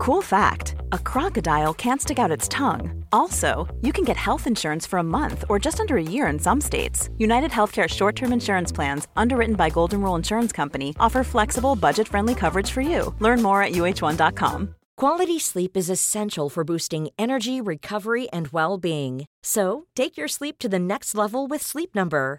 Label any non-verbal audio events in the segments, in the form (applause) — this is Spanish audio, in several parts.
Cool fact a crocodile can't stick out its tongue. Also, you can get health insurance for a month or just under a year in some states. United Healthcare short term insurance plans, underwritten by Golden Rule Insurance Company, offer flexible, budget friendly coverage for you. Learn more at uh1.com. Quality sleep is essential for boosting energy, recovery, and well being. So, take your sleep to the next level with Sleep Number.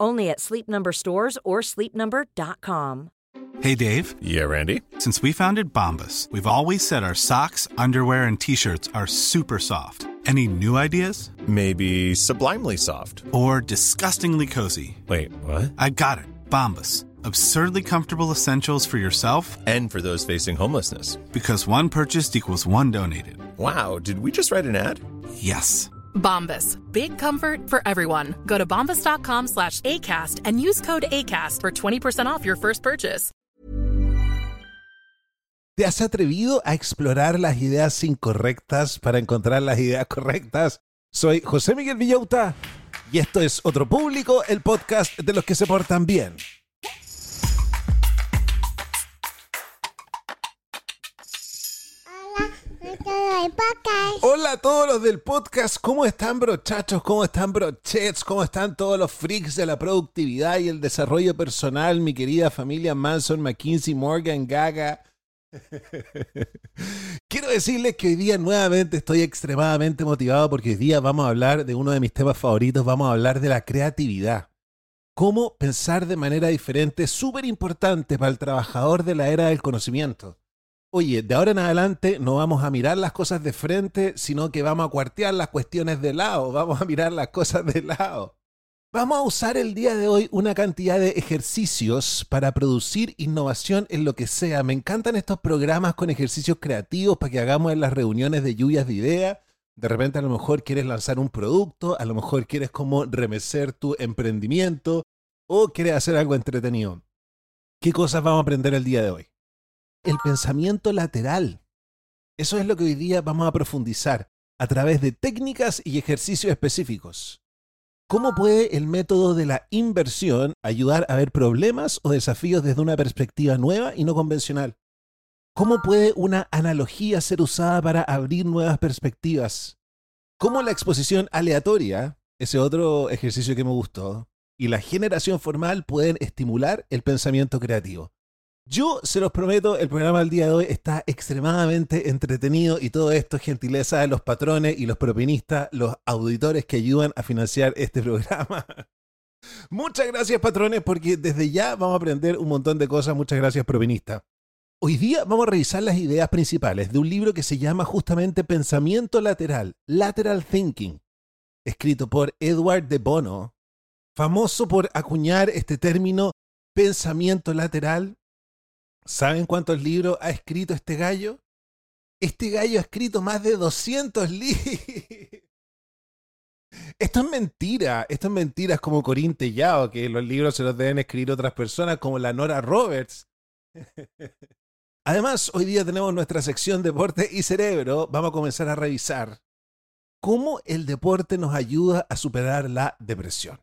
Only at Sleep Number stores or sleepnumber.com. Hey Dave. Yeah, Randy. Since we founded Bombus, we've always said our socks, underwear, and t-shirts are super soft. Any new ideas? Maybe sublimely soft. Or disgustingly cozy. Wait, what? I got it. Bombus. Absurdly comfortable essentials for yourself and for those facing homelessness. Because one purchased equals one donated. Wow, did we just write an ad? Yes. Bombas. Big comfort for everyone. Go to bombas.com slash ACAST and use code ACAST for 20% off your first purchase. ¿Te has atrevido a explorar las ideas incorrectas para encontrar las ideas correctas? Soy José Miguel Villauta y esto es Otro Público, el podcast de los que se portan bien. Hola a todos los del podcast, ¿cómo están brochachos? ¿Cómo están brochets? ¿Cómo están todos los freaks de la productividad y el desarrollo personal? Mi querida familia Manson, McKinsey, Morgan, Gaga. (laughs) Quiero decirles que hoy día nuevamente estoy extremadamente motivado porque hoy día vamos a hablar de uno de mis temas favoritos, vamos a hablar de la creatividad. Cómo pensar de manera diferente súper importante para el trabajador de la era del conocimiento. Oye, de ahora en adelante no vamos a mirar las cosas de frente, sino que vamos a cuartear las cuestiones de lado, (laughs) vamos a mirar las cosas de lado. Vamos a usar el día de hoy una cantidad de ejercicios para producir innovación en lo que sea. Me encantan estos programas con ejercicios creativos para que hagamos en las reuniones de lluvias de ideas. De repente a lo mejor quieres lanzar un producto, a lo mejor quieres como remecer tu emprendimiento o quieres hacer algo entretenido. ¿Qué cosas vamos a aprender el día de hoy? El pensamiento lateral. Eso es lo que hoy día vamos a profundizar a través de técnicas y ejercicios específicos. ¿Cómo puede el método de la inversión ayudar a ver problemas o desafíos desde una perspectiva nueva y no convencional? ¿Cómo puede una analogía ser usada para abrir nuevas perspectivas? ¿Cómo la exposición aleatoria, ese otro ejercicio que me gustó, y la generación formal pueden estimular el pensamiento creativo? Yo se los prometo, el programa del día de hoy está extremadamente entretenido y todo esto es gentileza de los patrones y los propinistas, los auditores que ayudan a financiar este (laughs) programa. Muchas gracias patrones porque desde ya vamos a aprender un montón de cosas. Muchas gracias propinista. Hoy día vamos a revisar las ideas principales de un libro que se llama justamente Pensamiento Lateral, Lateral Thinking, escrito por Edward de Bono, famoso por acuñar este término pensamiento lateral ¿Saben cuántos libros ha escrito este gallo? Este gallo ha escrito más de 200 libros. (laughs) Esto es mentira, esto es mentira, es como Corín Tellado, que los libros se los deben escribir otras personas, como la Nora Roberts. (laughs) Además, hoy día tenemos nuestra sección Deporte y Cerebro. Vamos a comenzar a revisar cómo el deporte nos ayuda a superar la depresión.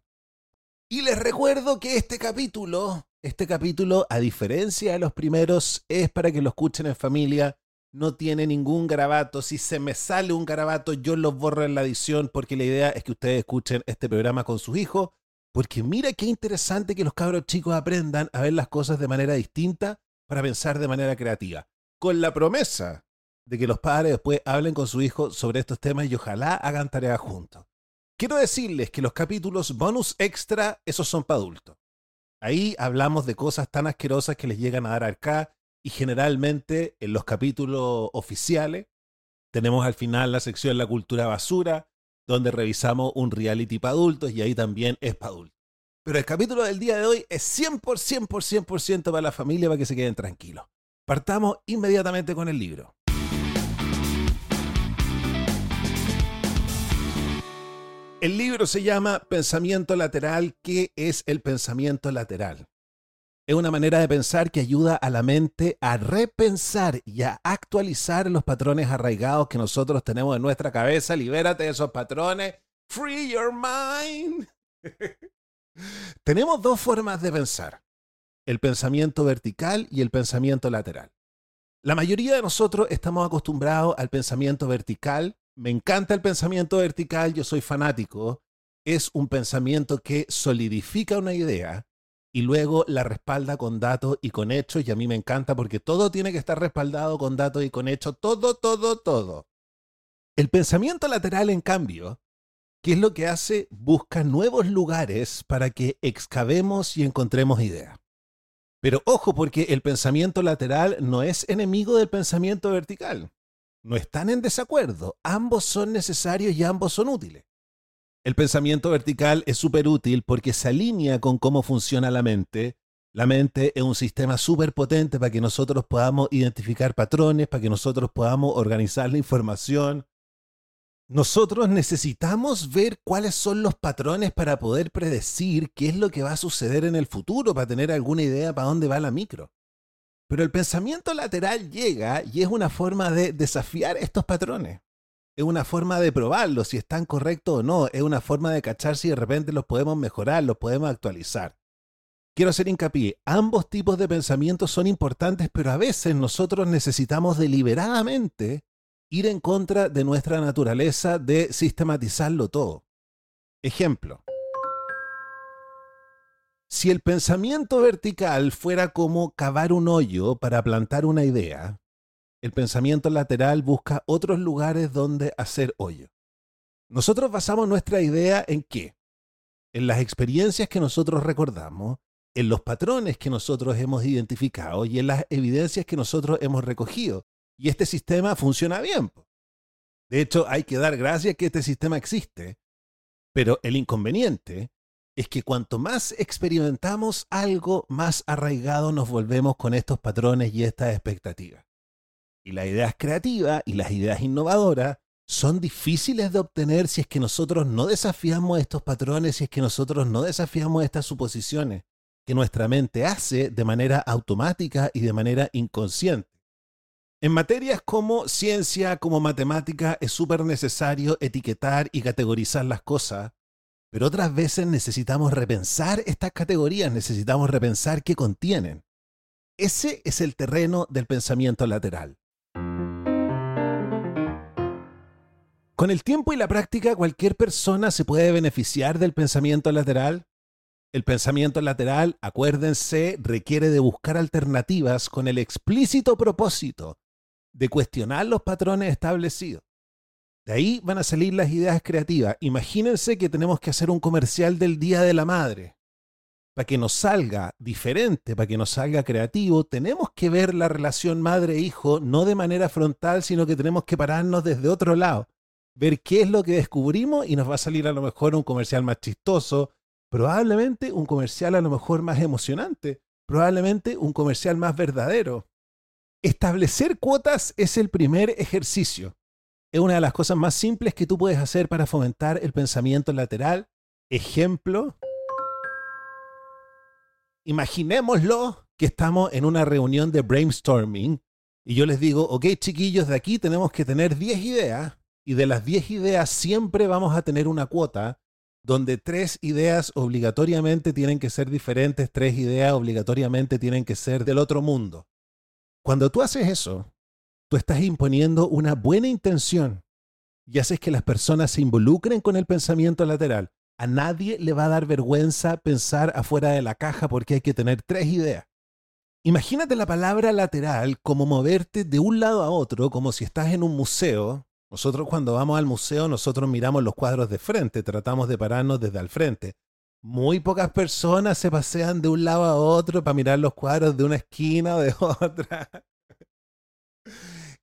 Y les recuerdo que este capítulo este capítulo, a diferencia de los primeros, es para que lo escuchen en familia. No tiene ningún garabato. Si se me sale un garabato, yo lo borro en la edición porque la idea es que ustedes escuchen este programa con sus hijos. Porque mira qué interesante que los cabros chicos aprendan a ver las cosas de manera distinta para pensar de manera creativa. Con la promesa de que los padres después hablen con su hijo sobre estos temas y ojalá hagan tareas juntos. Quiero decirles que los capítulos bonus extra, esos son para adultos. Ahí hablamos de cosas tan asquerosas que les llegan a dar acá y generalmente en los capítulos oficiales tenemos al final la sección La cultura basura, donde revisamos un reality para adultos y ahí también es para adultos. Pero el capítulo del día de hoy es 100% por 100% para la familia para que se queden tranquilos. Partamos inmediatamente con el libro. El libro se llama Pensamiento lateral. ¿Qué es el pensamiento lateral? Es una manera de pensar que ayuda a la mente a repensar y a actualizar los patrones arraigados que nosotros tenemos en nuestra cabeza. Libérate de esos patrones. Free your mind. (laughs) tenemos dos formas de pensar. El pensamiento vertical y el pensamiento lateral. La mayoría de nosotros estamos acostumbrados al pensamiento vertical. Me encanta el pensamiento vertical, yo soy fanático. Es un pensamiento que solidifica una idea y luego la respalda con datos y con hechos y a mí me encanta porque todo tiene que estar respaldado con datos y con hechos, todo, todo, todo. El pensamiento lateral, en cambio, ¿qué es lo que hace? Busca nuevos lugares para que excavemos y encontremos ideas. Pero ojo, porque el pensamiento lateral no es enemigo del pensamiento vertical. No están en desacuerdo. Ambos son necesarios y ambos son útiles. El pensamiento vertical es súper útil porque se alinea con cómo funciona la mente. La mente es un sistema súper potente para que nosotros podamos identificar patrones, para que nosotros podamos organizar la información. Nosotros necesitamos ver cuáles son los patrones para poder predecir qué es lo que va a suceder en el futuro, para tener alguna idea para dónde va la micro. Pero el pensamiento lateral llega y es una forma de desafiar estos patrones es una forma de probarlo, si están correctos o no, es una forma de cachar si de repente los podemos mejorar, los podemos actualizar. Quiero hacer hincapié, ambos tipos de pensamientos son importantes, pero a veces nosotros necesitamos deliberadamente ir en contra de nuestra naturaleza de sistematizarlo todo. Ejemplo. Si el pensamiento vertical fuera como cavar un hoyo para plantar una idea, el pensamiento lateral busca otros lugares donde hacer hoyo. Nosotros basamos nuestra idea en qué? En las experiencias que nosotros recordamos, en los patrones que nosotros hemos identificado y en las evidencias que nosotros hemos recogido. Y este sistema funciona bien. De hecho, hay que dar gracias que este sistema existe. Pero el inconveniente es que cuanto más experimentamos algo, más arraigado nos volvemos con estos patrones y estas expectativas. Y las ideas creativas y las ideas innovadoras son difíciles de obtener si es que nosotros no desafiamos estos patrones, si es que nosotros no desafiamos estas suposiciones que nuestra mente hace de manera automática y de manera inconsciente. En materias como ciencia, como matemática, es súper necesario etiquetar y categorizar las cosas, pero otras veces necesitamos repensar estas categorías, necesitamos repensar qué contienen. Ese es el terreno del pensamiento lateral. Con el tiempo y la práctica, cualquier persona se puede beneficiar del pensamiento lateral. El pensamiento lateral, acuérdense, requiere de buscar alternativas con el explícito propósito de cuestionar los patrones establecidos. De ahí van a salir las ideas creativas. Imagínense que tenemos que hacer un comercial del Día de la Madre. Para que nos salga diferente, para que nos salga creativo, tenemos que ver la relación madre-hijo no de manera frontal, sino que tenemos que pararnos desde otro lado ver qué es lo que descubrimos y nos va a salir a lo mejor un comercial más chistoso, probablemente un comercial a lo mejor más emocionante, probablemente un comercial más verdadero. Establecer cuotas es el primer ejercicio. Es una de las cosas más simples que tú puedes hacer para fomentar el pensamiento lateral. Ejemplo, imaginémoslo que estamos en una reunión de brainstorming y yo les digo, ok chiquillos, de aquí tenemos que tener 10 ideas y de las 10 ideas siempre vamos a tener una cuota donde tres ideas obligatoriamente tienen que ser diferentes, tres ideas obligatoriamente tienen que ser del otro mundo. Cuando tú haces eso, tú estás imponiendo una buena intención y haces que las personas se involucren con el pensamiento lateral. A nadie le va a dar vergüenza pensar afuera de la caja porque hay que tener tres ideas. Imagínate la palabra lateral como moverte de un lado a otro, como si estás en un museo nosotros cuando vamos al museo, nosotros miramos los cuadros de frente, tratamos de pararnos desde al frente. Muy pocas personas se pasean de un lado a otro para mirar los cuadros de una esquina o de (laughs) otra.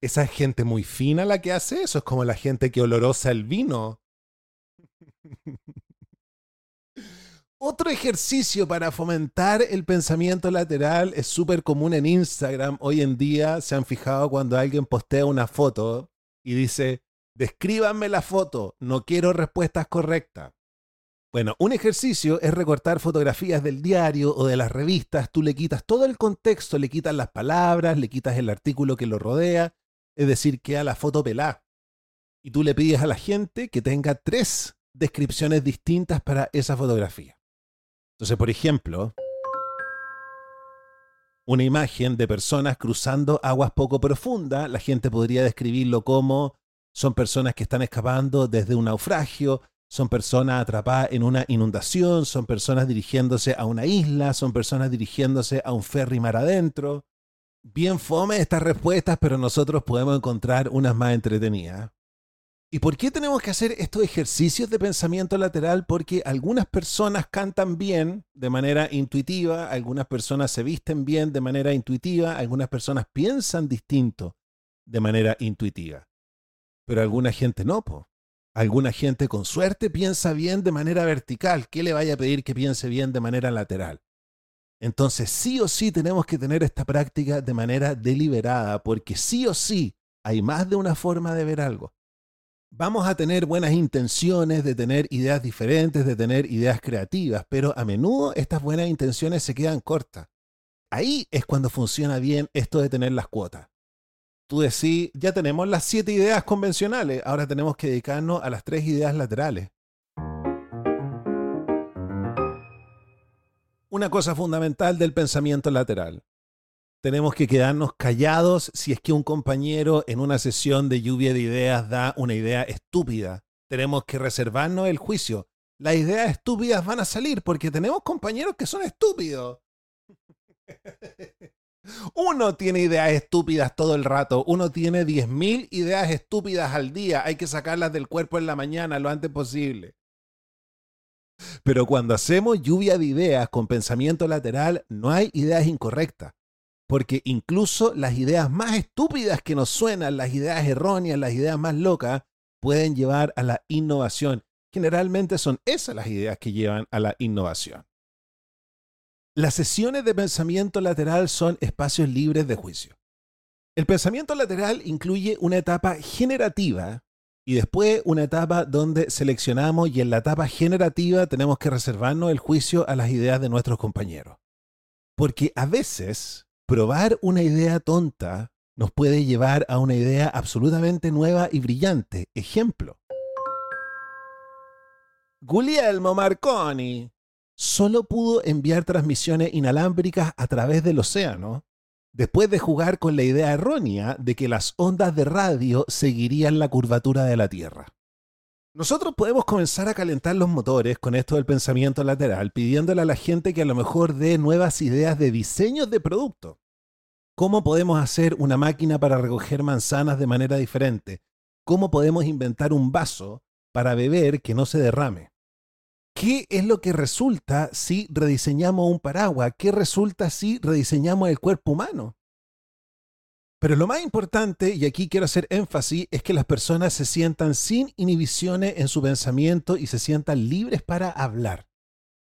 Esa es gente muy fina la que hace eso, es como la gente que olorosa el vino. (laughs) Otro ejercicio para fomentar el pensamiento lateral es súper común en Instagram. Hoy en día se han fijado cuando alguien postea una foto y dice, Descríbanme la foto, no quiero respuestas correctas. Bueno, un ejercicio es recortar fotografías del diario o de las revistas, tú le quitas todo el contexto, le quitas las palabras, le quitas el artículo que lo rodea, es decir, queda la foto pelada. Y tú le pides a la gente que tenga tres descripciones distintas para esa fotografía. Entonces, por ejemplo, una imagen de personas cruzando aguas poco profundas, la gente podría describirlo como son personas que están escapando desde un naufragio, son personas atrapadas en una inundación, son personas dirigiéndose a una isla, son personas dirigiéndose a un ferry mar adentro. Bien fome estas respuestas, pero nosotros podemos encontrar unas más entretenidas. ¿Y por qué tenemos que hacer estos ejercicios de pensamiento lateral? Porque algunas personas cantan bien de manera intuitiva, algunas personas se visten bien de manera intuitiva, algunas personas piensan distinto de manera intuitiva. Pero alguna gente no, po. Alguna gente con suerte piensa bien de manera vertical. ¿Qué le vaya a pedir que piense bien de manera lateral? Entonces, sí o sí tenemos que tener esta práctica de manera deliberada, porque sí o sí hay más de una forma de ver algo. Vamos a tener buenas intenciones de tener ideas diferentes, de tener ideas creativas, pero a menudo estas buenas intenciones se quedan cortas. Ahí es cuando funciona bien esto de tener las cuotas tú decís, ya tenemos las siete ideas convencionales, ahora tenemos que dedicarnos a las tres ideas laterales. Una cosa fundamental del pensamiento lateral. Tenemos que quedarnos callados si es que un compañero en una sesión de lluvia de ideas da una idea estúpida. Tenemos que reservarnos el juicio. Las ideas estúpidas van a salir porque tenemos compañeros que son estúpidos. (laughs) Uno tiene ideas estúpidas todo el rato. Uno tiene 10.000 ideas estúpidas al día. Hay que sacarlas del cuerpo en la mañana lo antes posible. Pero cuando hacemos lluvia de ideas con pensamiento lateral, no hay ideas incorrectas. Porque incluso las ideas más estúpidas que nos suenan, las ideas erróneas, las ideas más locas, pueden llevar a la innovación. Generalmente son esas las ideas que llevan a la innovación. Las sesiones de pensamiento lateral son espacios libres de juicio. El pensamiento lateral incluye una etapa generativa y después una etapa donde seleccionamos y en la etapa generativa tenemos que reservarnos el juicio a las ideas de nuestros compañeros. Porque a veces probar una idea tonta nos puede llevar a una idea absolutamente nueva y brillante. Ejemplo. Guglielmo Marconi solo pudo enviar transmisiones inalámbricas a través del océano, después de jugar con la idea errónea de que las ondas de radio seguirían la curvatura de la Tierra. Nosotros podemos comenzar a calentar los motores con esto del pensamiento lateral, pidiéndole a la gente que a lo mejor dé nuevas ideas de diseños de producto. ¿Cómo podemos hacer una máquina para recoger manzanas de manera diferente? ¿Cómo podemos inventar un vaso para beber que no se derrame? ¿Qué es lo que resulta si rediseñamos un paraguas? ¿Qué resulta si rediseñamos el cuerpo humano? Pero lo más importante, y aquí quiero hacer énfasis, es que las personas se sientan sin inhibiciones en su pensamiento y se sientan libres para hablar.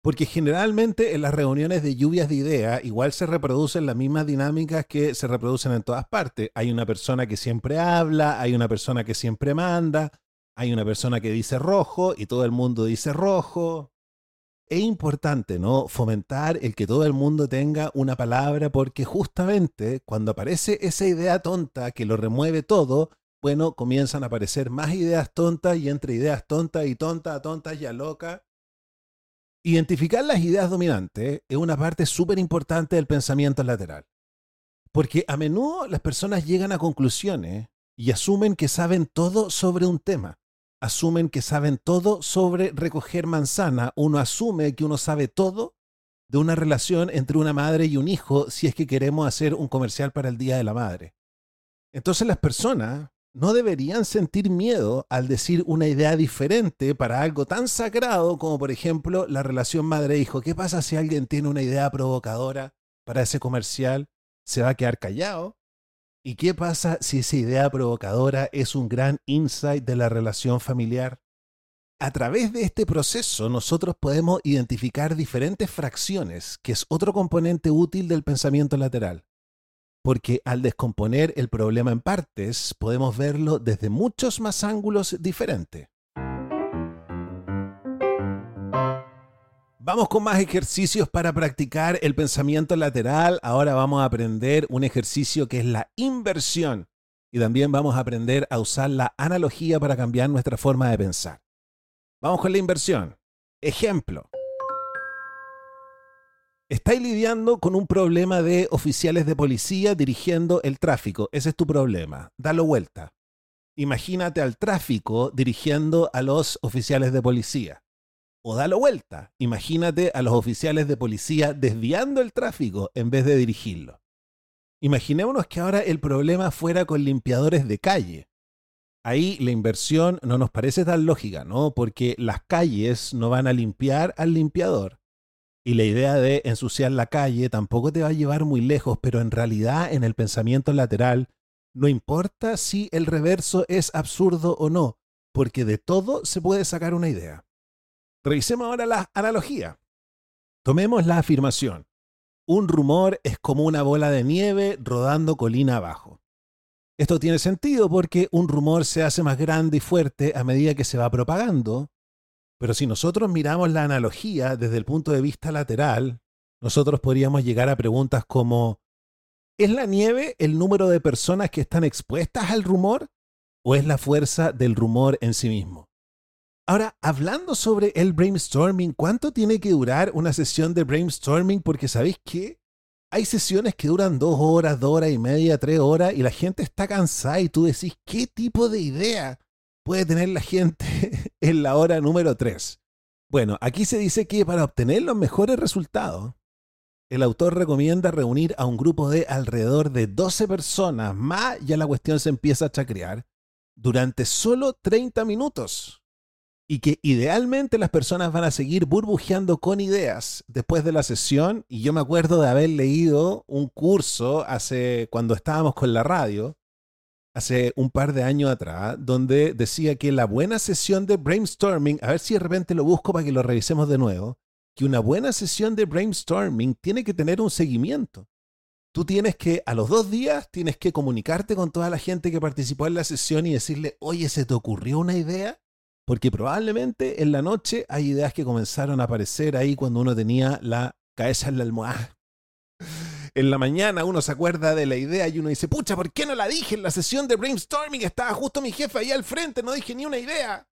Porque generalmente en las reuniones de lluvias de ideas igual se reproducen las mismas dinámicas que se reproducen en todas partes. Hay una persona que siempre habla, hay una persona que siempre manda, hay una persona que dice rojo y todo el mundo dice rojo. Es importante, ¿no? Fomentar el que todo el mundo tenga una palabra porque justamente cuando aparece esa idea tonta que lo remueve todo, bueno, comienzan a aparecer más ideas tontas y entre ideas tontas y tontas, tontas y a loca. Identificar las ideas dominantes es una parte súper importante del pensamiento lateral. Porque a menudo las personas llegan a conclusiones y asumen que saben todo sobre un tema asumen que saben todo sobre recoger manzana. Uno asume que uno sabe todo de una relación entre una madre y un hijo si es que queremos hacer un comercial para el Día de la Madre. Entonces las personas no deberían sentir miedo al decir una idea diferente para algo tan sagrado como por ejemplo la relación madre-hijo. ¿Qué pasa si alguien tiene una idea provocadora para ese comercial? ¿Se va a quedar callado? ¿Y qué pasa si esa idea provocadora es un gran insight de la relación familiar? A través de este proceso nosotros podemos identificar diferentes fracciones, que es otro componente útil del pensamiento lateral. porque al descomponer el problema en partes podemos verlo desde muchos más ángulos diferentes. Vamos con más ejercicios para practicar el pensamiento lateral. Ahora vamos a aprender un ejercicio que es la inversión y también vamos a aprender a usar la analogía para cambiar nuestra forma de pensar. Vamos con la inversión. Ejemplo. Estáis lidiando con un problema de oficiales de policía dirigiendo el tráfico. Ese es tu problema. Dalo vuelta. Imagínate al tráfico dirigiendo a los oficiales de policía. O dalo vuelta. Imagínate a los oficiales de policía desviando el tráfico en vez de dirigirlo. Imaginémonos que ahora el problema fuera con limpiadores de calle. Ahí la inversión no nos parece tan lógica, ¿no? Porque las calles no van a limpiar al limpiador. Y la idea de ensuciar la calle tampoco te va a llevar muy lejos, pero en realidad en el pensamiento lateral no importa si el reverso es absurdo o no, porque de todo se puede sacar una idea. Revisemos ahora la analogía. Tomemos la afirmación. Un rumor es como una bola de nieve rodando colina abajo. Esto tiene sentido porque un rumor se hace más grande y fuerte a medida que se va propagando, pero si nosotros miramos la analogía desde el punto de vista lateral, nosotros podríamos llegar a preguntas como, ¿es la nieve el número de personas que están expuestas al rumor o es la fuerza del rumor en sí mismo? Ahora, hablando sobre el brainstorming, ¿cuánto tiene que durar una sesión de brainstorming? Porque sabéis que hay sesiones que duran dos horas, dos horas y media, tres horas, y la gente está cansada y tú decís, ¿qué tipo de idea puede tener la gente (laughs) en la hora número tres? Bueno, aquí se dice que para obtener los mejores resultados, el autor recomienda reunir a un grupo de alrededor de 12 personas, más ya la cuestión se empieza a chacrear, durante solo 30 minutos y que idealmente las personas van a seguir burbujeando con ideas después de la sesión. Y yo me acuerdo de haber leído un curso hace cuando estábamos con la radio, hace un par de años atrás, donde decía que la buena sesión de brainstorming, a ver si de repente lo busco para que lo revisemos de nuevo, que una buena sesión de brainstorming tiene que tener un seguimiento. Tú tienes que, a los dos días, tienes que comunicarte con toda la gente que participó en la sesión y decirle, oye, ¿se te ocurrió una idea? Porque probablemente en la noche hay ideas que comenzaron a aparecer ahí cuando uno tenía la cabeza en la almohada. En la mañana uno se acuerda de la idea y uno dice, pucha, ¿por qué no la dije en la sesión de brainstorming? Estaba justo mi jefe ahí al frente, no dije ni una idea.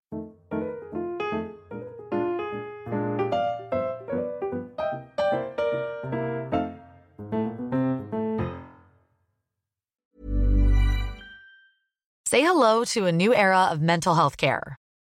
Say hello to a new era of mental health care.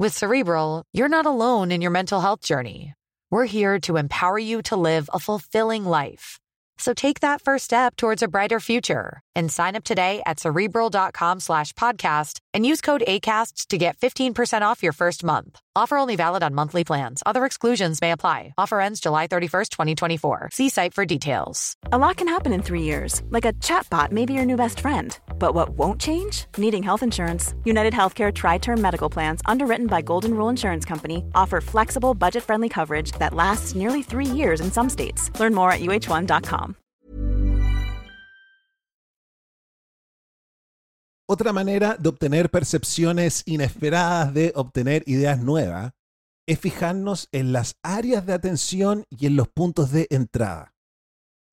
With Cerebral, you're not alone in your mental health journey. We're here to empower you to live a fulfilling life. So take that first step towards a brighter future and sign up today at cerebral.com slash podcast and use code ACasts to get 15% off your first month. Offer only valid on monthly plans. Other exclusions may apply. Offer ends July 31st, 2024. See site for details. A lot can happen in three years, like a chatbot may be your new best friend. But what won't change? Needing health insurance. United Healthcare Tri Term Medical Plans, underwritten by Golden Rule Insurance Company, offer flexible, budget friendly coverage that lasts nearly three years in some states. Learn more at uh1.com. Otra manera de obtener percepciones inesperadas, de obtener ideas nuevas, es fijarnos en las áreas de atención y en los puntos de entrada.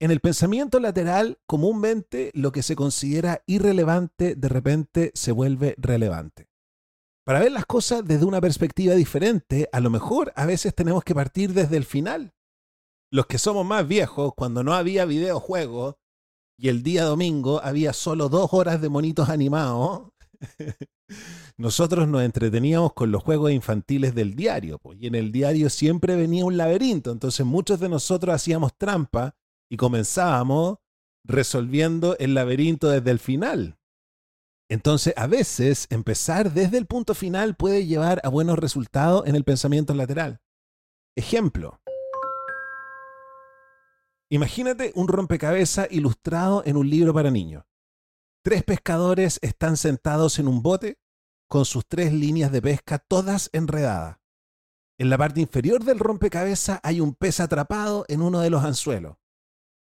En el pensamiento lateral, comúnmente lo que se considera irrelevante de repente se vuelve relevante. Para ver las cosas desde una perspectiva diferente, a lo mejor a veces tenemos que partir desde el final. Los que somos más viejos, cuando no había videojuegos y el día domingo había solo dos horas de monitos animados, (laughs) nosotros nos entreteníamos con los juegos infantiles del diario. Y en el diario siempre venía un laberinto, entonces muchos de nosotros hacíamos trampa y comenzábamos resolviendo el laberinto desde el final. Entonces, a veces, empezar desde el punto final puede llevar a buenos resultados en el pensamiento lateral. Ejemplo. Imagínate un rompecabezas ilustrado en un libro para niños. Tres pescadores están sentados en un bote con sus tres líneas de pesca todas enredadas. En la parte inferior del rompecabezas hay un pez atrapado en uno de los anzuelos.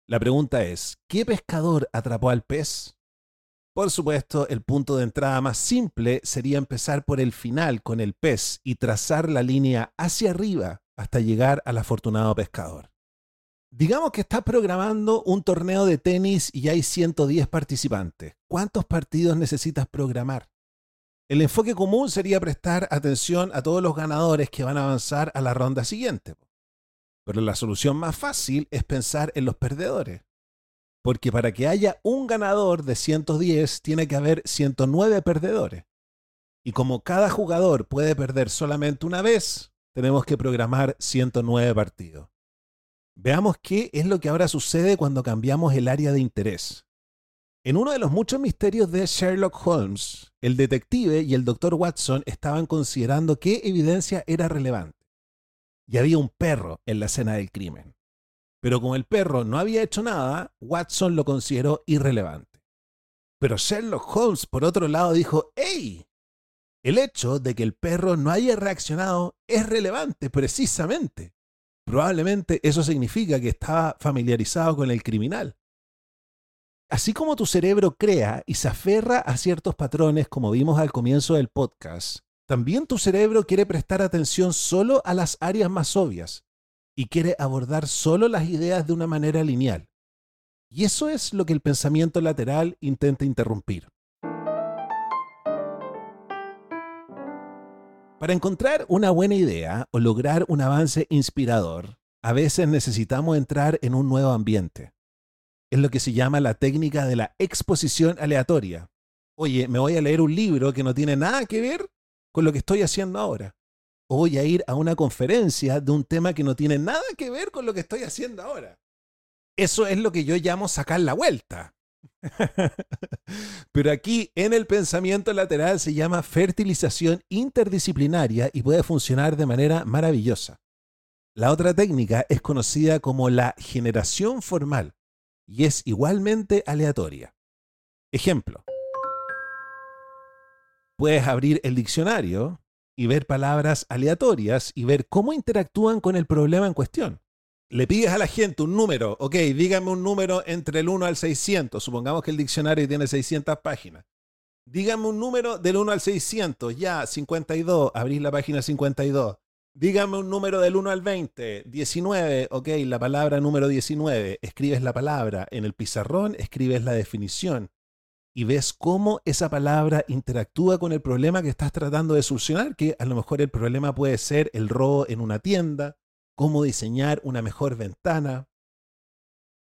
La pregunta es, ¿qué pescador atrapó al pez? Por supuesto, el punto de entrada más simple sería empezar por el final con el pez y trazar la línea hacia arriba hasta llegar al afortunado pescador. Digamos que estás programando un torneo de tenis y hay 110 participantes. ¿Cuántos partidos necesitas programar? El enfoque común sería prestar atención a todos los ganadores que van a avanzar a la ronda siguiente. Pero la solución más fácil es pensar en los perdedores. Porque para que haya un ganador de 110 tiene que haber 109 perdedores. Y como cada jugador puede perder solamente una vez, tenemos que programar 109 partidos. Veamos qué es lo que ahora sucede cuando cambiamos el área de interés. En uno de los muchos misterios de Sherlock Holmes, el detective y el doctor Watson estaban considerando qué evidencia era relevante. Y había un perro en la escena del crimen. Pero como el perro no había hecho nada, Watson lo consideró irrelevante. Pero Sherlock Holmes, por otro lado, dijo, ¡Ey! El hecho de que el perro no haya reaccionado es relevante precisamente. Probablemente eso significa que estaba familiarizado con el criminal. Así como tu cerebro crea y se aferra a ciertos patrones, como vimos al comienzo del podcast, también tu cerebro quiere prestar atención solo a las áreas más obvias y quiere abordar solo las ideas de una manera lineal. Y eso es lo que el pensamiento lateral intenta interrumpir. Para encontrar una buena idea o lograr un avance inspirador, a veces necesitamos entrar en un nuevo ambiente es lo que se llama la técnica de la exposición aleatoria. Oye, me voy a leer un libro que no tiene nada que ver con lo que estoy haciendo ahora. O voy a ir a una conferencia de un tema que no tiene nada que ver con lo que estoy haciendo ahora. Eso es lo que yo llamo sacar la vuelta. (laughs) Pero aquí en el pensamiento lateral se llama fertilización interdisciplinaria y puede funcionar de manera maravillosa. La otra técnica es conocida como la generación formal y es igualmente aleatoria. Ejemplo. Puedes abrir el diccionario y ver palabras aleatorias y ver cómo interactúan con el problema en cuestión. Le pides a la gente un número, ok, dígame un número entre el 1 al 600, supongamos que el diccionario tiene 600 páginas. Dígame un número del 1 al 600, ya, 52, abrís la página 52. Dígame un número del 1 al 20. 19, ok, la palabra número 19. Escribes la palabra. En el pizarrón escribes la definición. Y ves cómo esa palabra interactúa con el problema que estás tratando de solucionar, que a lo mejor el problema puede ser el robo en una tienda, cómo diseñar una mejor ventana.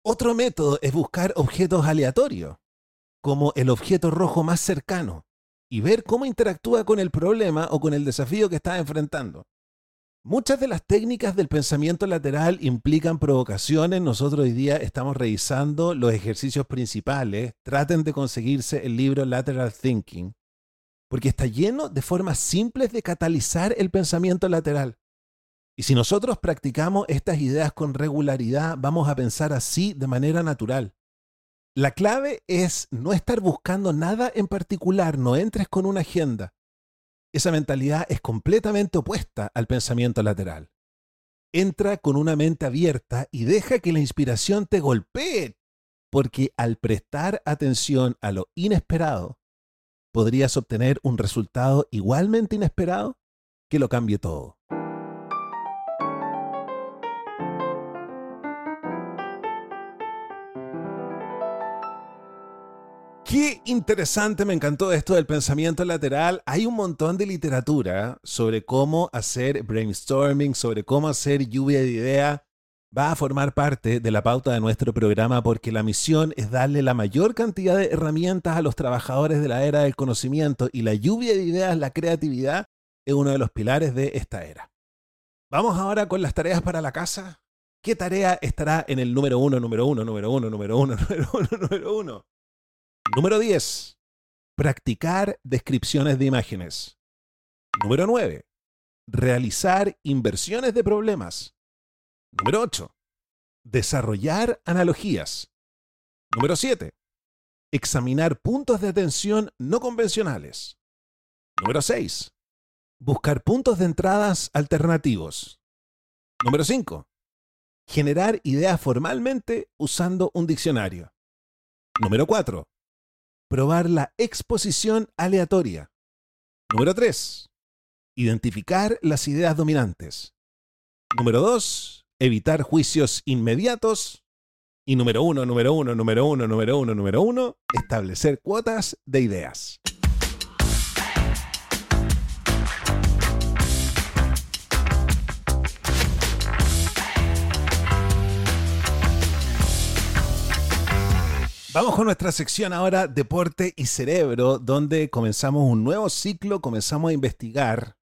Otro método es buscar objetos aleatorios, como el objeto rojo más cercano, y ver cómo interactúa con el problema o con el desafío que estás enfrentando. Muchas de las técnicas del pensamiento lateral implican provocaciones. Nosotros hoy día estamos revisando los ejercicios principales. Traten de conseguirse el libro Lateral Thinking, porque está lleno de formas simples de catalizar el pensamiento lateral. Y si nosotros practicamos estas ideas con regularidad, vamos a pensar así de manera natural. La clave es no estar buscando nada en particular, no entres con una agenda esa mentalidad es completamente opuesta al pensamiento lateral. Entra con una mente abierta y deja que la inspiración te golpee, porque al prestar atención a lo inesperado, podrías obtener un resultado igualmente inesperado que lo cambie todo. Qué interesante, me encantó esto del pensamiento lateral. Hay un montón de literatura sobre cómo hacer brainstorming, sobre cómo hacer lluvia de ideas. Va a formar parte de la pauta de nuestro programa porque la misión es darle la mayor cantidad de herramientas a los trabajadores de la era del conocimiento y la lluvia de ideas, la creatividad, es uno de los pilares de esta era. Vamos ahora con las tareas para la casa. ¿Qué tarea estará en el número uno, número uno, número uno, número uno, (laughs) número uno, número uno? Número 10. Practicar descripciones de imágenes. Número 9. Realizar inversiones de problemas. Número 8. Desarrollar analogías. Número 7. Examinar puntos de atención no convencionales. Número 6. Buscar puntos de entradas alternativos. Número 5. Generar ideas formalmente usando un diccionario. Número 4. Probar la exposición aleatoria. Número 3. Identificar las ideas dominantes. Número 2. Evitar juicios inmediatos. Y número 1, número 1, número 1, número 1, número 1. Establecer cuotas de ideas. Vamos con nuestra sección ahora, Deporte y Cerebro, donde comenzamos un nuevo ciclo, comenzamos a investigar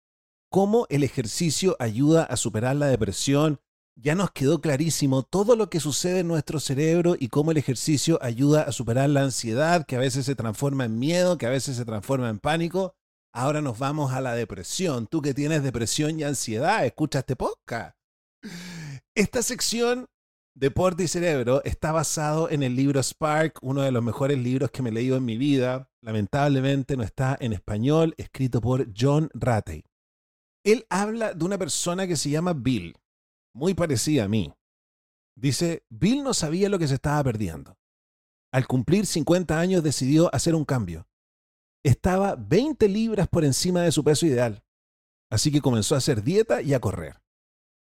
cómo el ejercicio ayuda a superar la depresión. Ya nos quedó clarísimo todo lo que sucede en nuestro cerebro y cómo el ejercicio ayuda a superar la ansiedad, que a veces se transforma en miedo, que a veces se transforma en pánico. Ahora nos vamos a la depresión. Tú que tienes depresión y ansiedad, escucha este podcast. Esta sección Deporte y Cerebro está basado en el libro Spark, uno de los mejores libros que me he leído en mi vida. Lamentablemente no está en español, escrito por John Ratey. Él habla de una persona que se llama Bill, muy parecida a mí. Dice, Bill no sabía lo que se estaba perdiendo. Al cumplir 50 años decidió hacer un cambio. Estaba 20 libras por encima de su peso ideal, así que comenzó a hacer dieta y a correr.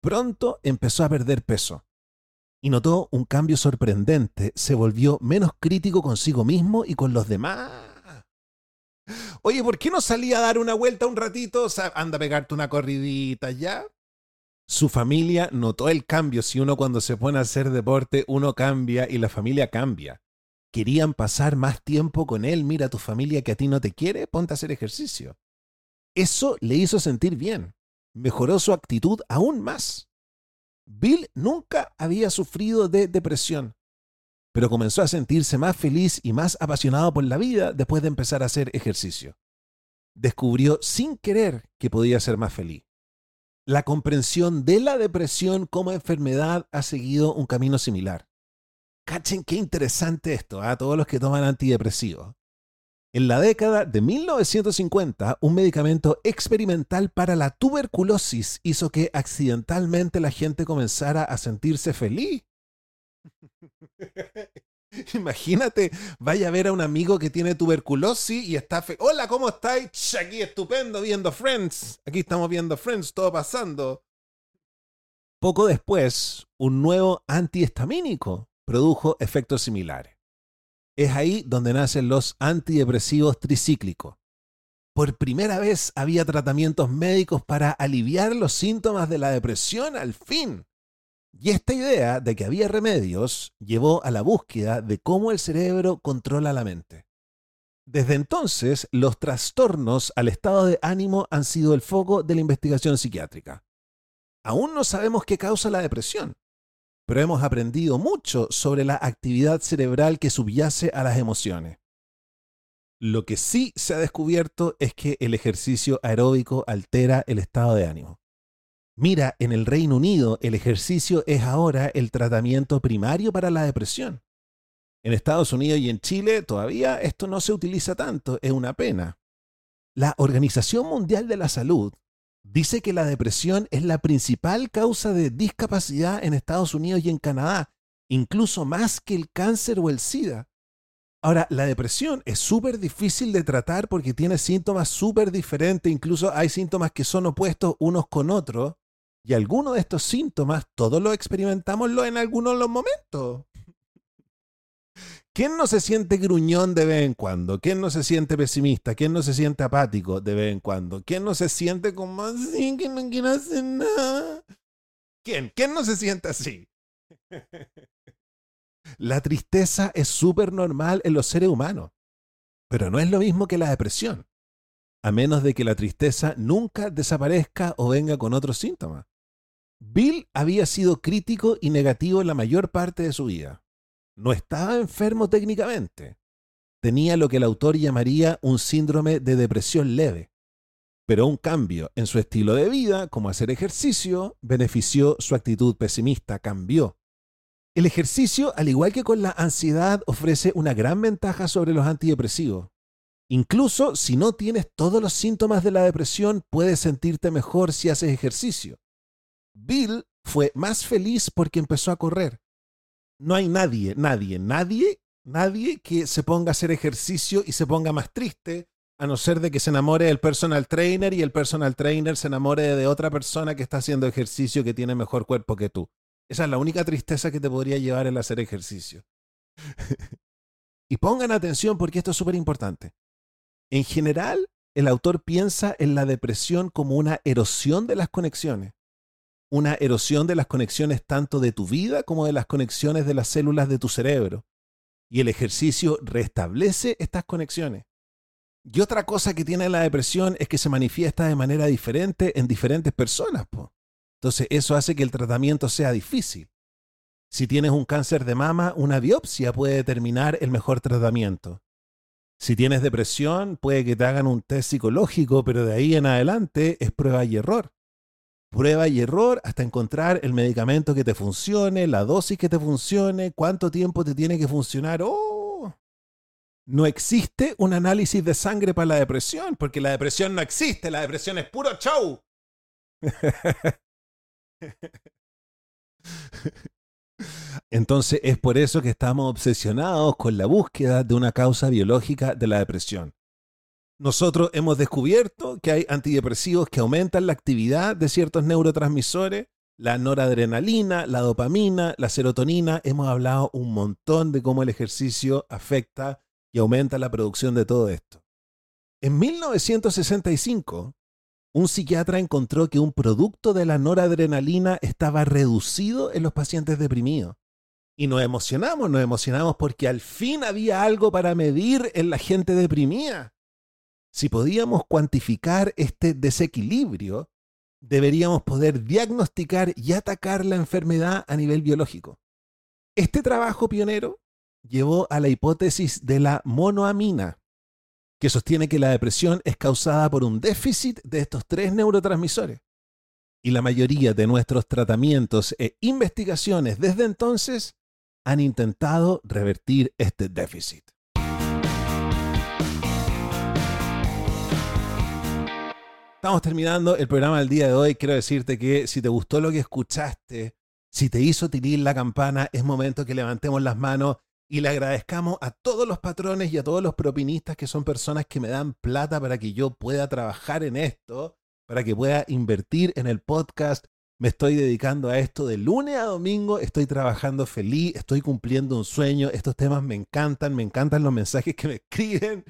Pronto empezó a perder peso y notó un cambio sorprendente. Se volvió menos crítico consigo mismo y con los demás. Oye, ¿por qué no salía a dar una vuelta un ratito? O sea, anda a pegarte una corridita ya. Su familia notó el cambio. Si uno cuando se pone a hacer deporte, uno cambia y la familia cambia. Querían pasar más tiempo con él. Mira, tu familia que a ti no te quiere, ponte a hacer ejercicio. Eso le hizo sentir bien. Mejoró su actitud aún más. Bill nunca había sufrido de depresión, pero comenzó a sentirse más feliz y más apasionado por la vida después de empezar a hacer ejercicio. Descubrió sin querer que podía ser más feliz. La comprensión de la depresión como enfermedad ha seguido un camino similar. Cachen qué interesante esto a ¿ah? todos los que toman antidepresivos. En la década de 1950, un medicamento experimental para la tuberculosis hizo que accidentalmente la gente comenzara a sentirse feliz. (laughs) Imagínate, vaya a ver a un amigo que tiene tuberculosis y está feliz. Hola, ¿cómo estáis? Aquí estupendo viendo Friends. Aquí estamos viendo Friends, todo pasando. Poco después, un nuevo antihistamínico produjo efectos similares. Es ahí donde nacen los antidepresivos tricíclicos. Por primera vez había tratamientos médicos para aliviar los síntomas de la depresión al fin. Y esta idea de que había remedios llevó a la búsqueda de cómo el cerebro controla la mente. Desde entonces, los trastornos al estado de ánimo han sido el foco de la investigación psiquiátrica. Aún no sabemos qué causa la depresión, pero hemos aprendido mucho sobre la actividad cerebral que subyace a las emociones. Lo que sí se ha descubierto es que el ejercicio aeróbico altera el estado de ánimo. Mira, en el Reino Unido el ejercicio es ahora el tratamiento primario para la depresión. En Estados Unidos y en Chile todavía esto no se utiliza tanto, es una pena. La Organización Mundial de la Salud dice que la depresión es la principal causa de discapacidad en Estados Unidos y en Canadá, incluso más que el cáncer o el SIDA. Ahora, la depresión es súper difícil de tratar porque tiene síntomas súper diferentes, incluso hay síntomas que son opuestos unos con otros, y algunos de estos síntomas todos los experimentamos en algunos de los momentos. ¿Quién no se siente gruñón de vez en cuando? ¿Quién no se siente pesimista? ¿Quién no se siente apático de vez en cuando? ¿Quién no se siente como así que no quiere hacer nada? ¿Quién? ¿Quién no se siente así? (laughs) La tristeza es súper normal en los seres humanos, pero no es lo mismo que la depresión, a menos de que la tristeza nunca desaparezca o venga con otros síntomas. Bill había sido crítico y negativo la mayor parte de su vida. No estaba enfermo técnicamente. Tenía lo que el autor llamaría un síndrome de depresión leve. Pero un cambio en su estilo de vida, como hacer ejercicio, benefició su actitud pesimista, cambió. El ejercicio, al igual que con la ansiedad, ofrece una gran ventaja sobre los antidepresivos. Incluso si no tienes todos los síntomas de la depresión, puedes sentirte mejor si haces ejercicio. Bill fue más feliz porque empezó a correr. No hay nadie, nadie, nadie, nadie que se ponga a hacer ejercicio y se ponga más triste, a no ser de que se enamore del personal trainer y el personal trainer se enamore de otra persona que está haciendo ejercicio que tiene mejor cuerpo que tú. Esa es la única tristeza que te podría llevar el hacer ejercicio. (laughs) y pongan atención porque esto es súper importante. En general, el autor piensa en la depresión como una erosión de las conexiones. Una erosión de las conexiones tanto de tu vida como de las conexiones de las células de tu cerebro. Y el ejercicio restablece estas conexiones. Y otra cosa que tiene la depresión es que se manifiesta de manera diferente en diferentes personas. Entonces eso hace que el tratamiento sea difícil. Si tienes un cáncer de mama, una biopsia puede determinar el mejor tratamiento. Si tienes depresión, puede que te hagan un test psicológico, pero de ahí en adelante es prueba y error. Prueba y error hasta encontrar el medicamento que te funcione, la dosis que te funcione, cuánto tiempo te tiene que funcionar. ¡Oh! No existe un análisis de sangre para la depresión, porque la depresión no existe, la depresión es puro show. (laughs) Entonces es por eso que estamos obsesionados con la búsqueda de una causa biológica de la depresión. Nosotros hemos descubierto que hay antidepresivos que aumentan la actividad de ciertos neurotransmisores, la noradrenalina, la dopamina, la serotonina. Hemos hablado un montón de cómo el ejercicio afecta y aumenta la producción de todo esto. En 1965, un psiquiatra encontró que un producto de la noradrenalina estaba reducido en los pacientes deprimidos. Y nos emocionamos, nos emocionamos porque al fin había algo para medir en la gente deprimida. Si podíamos cuantificar este desequilibrio, deberíamos poder diagnosticar y atacar la enfermedad a nivel biológico. Este trabajo pionero llevó a la hipótesis de la monoamina, que sostiene que la depresión es causada por un déficit de estos tres neurotransmisores. Y la mayoría de nuestros tratamientos e investigaciones desde entonces han intentado revertir este déficit. Estamos terminando el programa del día de hoy. Quiero decirte que si te gustó lo que escuchaste, si te hizo tirir la campana, es momento que levantemos las manos y le agradezcamos a todos los patrones y a todos los propinistas que son personas que me dan plata para que yo pueda trabajar en esto, para que pueda invertir en el podcast. Me estoy dedicando a esto de lunes a domingo, estoy trabajando feliz, estoy cumpliendo un sueño, estos temas me encantan, me encantan los mensajes que me (laughs) escriben.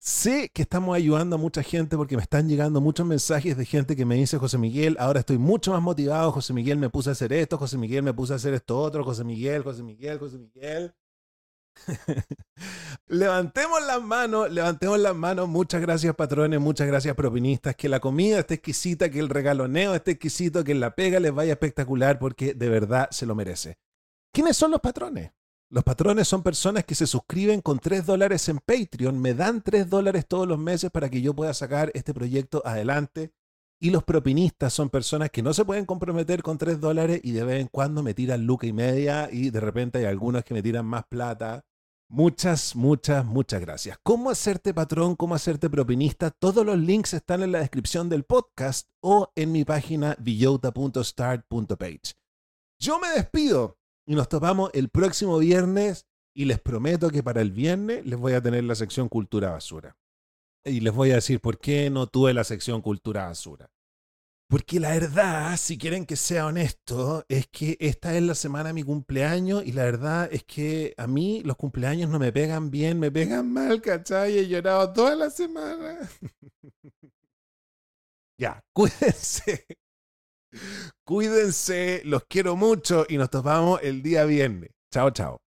Sé que estamos ayudando a mucha gente porque me están llegando muchos mensajes de gente que me dice, José Miguel, ahora estoy mucho más motivado, José Miguel me puse a hacer esto, José Miguel me puse a hacer esto otro, José Miguel, José Miguel, José Miguel. (laughs) levantemos las manos, levantemos las manos. Muchas gracias, patrones. Muchas gracias, propinistas. Que la comida esté exquisita, que el regaloneo esté exquisito, que la pega les vaya espectacular, porque de verdad se lo merece. ¿Quiénes son los patrones? Los patrones son personas que se suscriben con 3 dólares en Patreon, me dan 3 dólares todos los meses para que yo pueda sacar este proyecto adelante. Y los propinistas son personas que no se pueden comprometer con 3 dólares y de vez en cuando me tiran luca y media y de repente hay algunos que me tiran más plata Muchas, muchas, muchas gracias. ¿Cómo hacerte patrón? ¿Cómo hacerte propinista? Todos los links están en la descripción del podcast o en mi página villota.start.page. Yo me despido y nos topamos el próximo viernes y les prometo que para el viernes les voy a tener la sección Cultura Basura. Y les voy a decir por qué no tuve la sección Cultura Basura. Porque la verdad, si quieren que sea honesto, es que esta es la semana de mi cumpleaños y la verdad es que a mí los cumpleaños no me pegan bien, me pegan mal, ¿cachai? He llorado toda la semana. (laughs) ya, cuídense. Cuídense, los quiero mucho y nos topamos el día viernes. Chao, chao.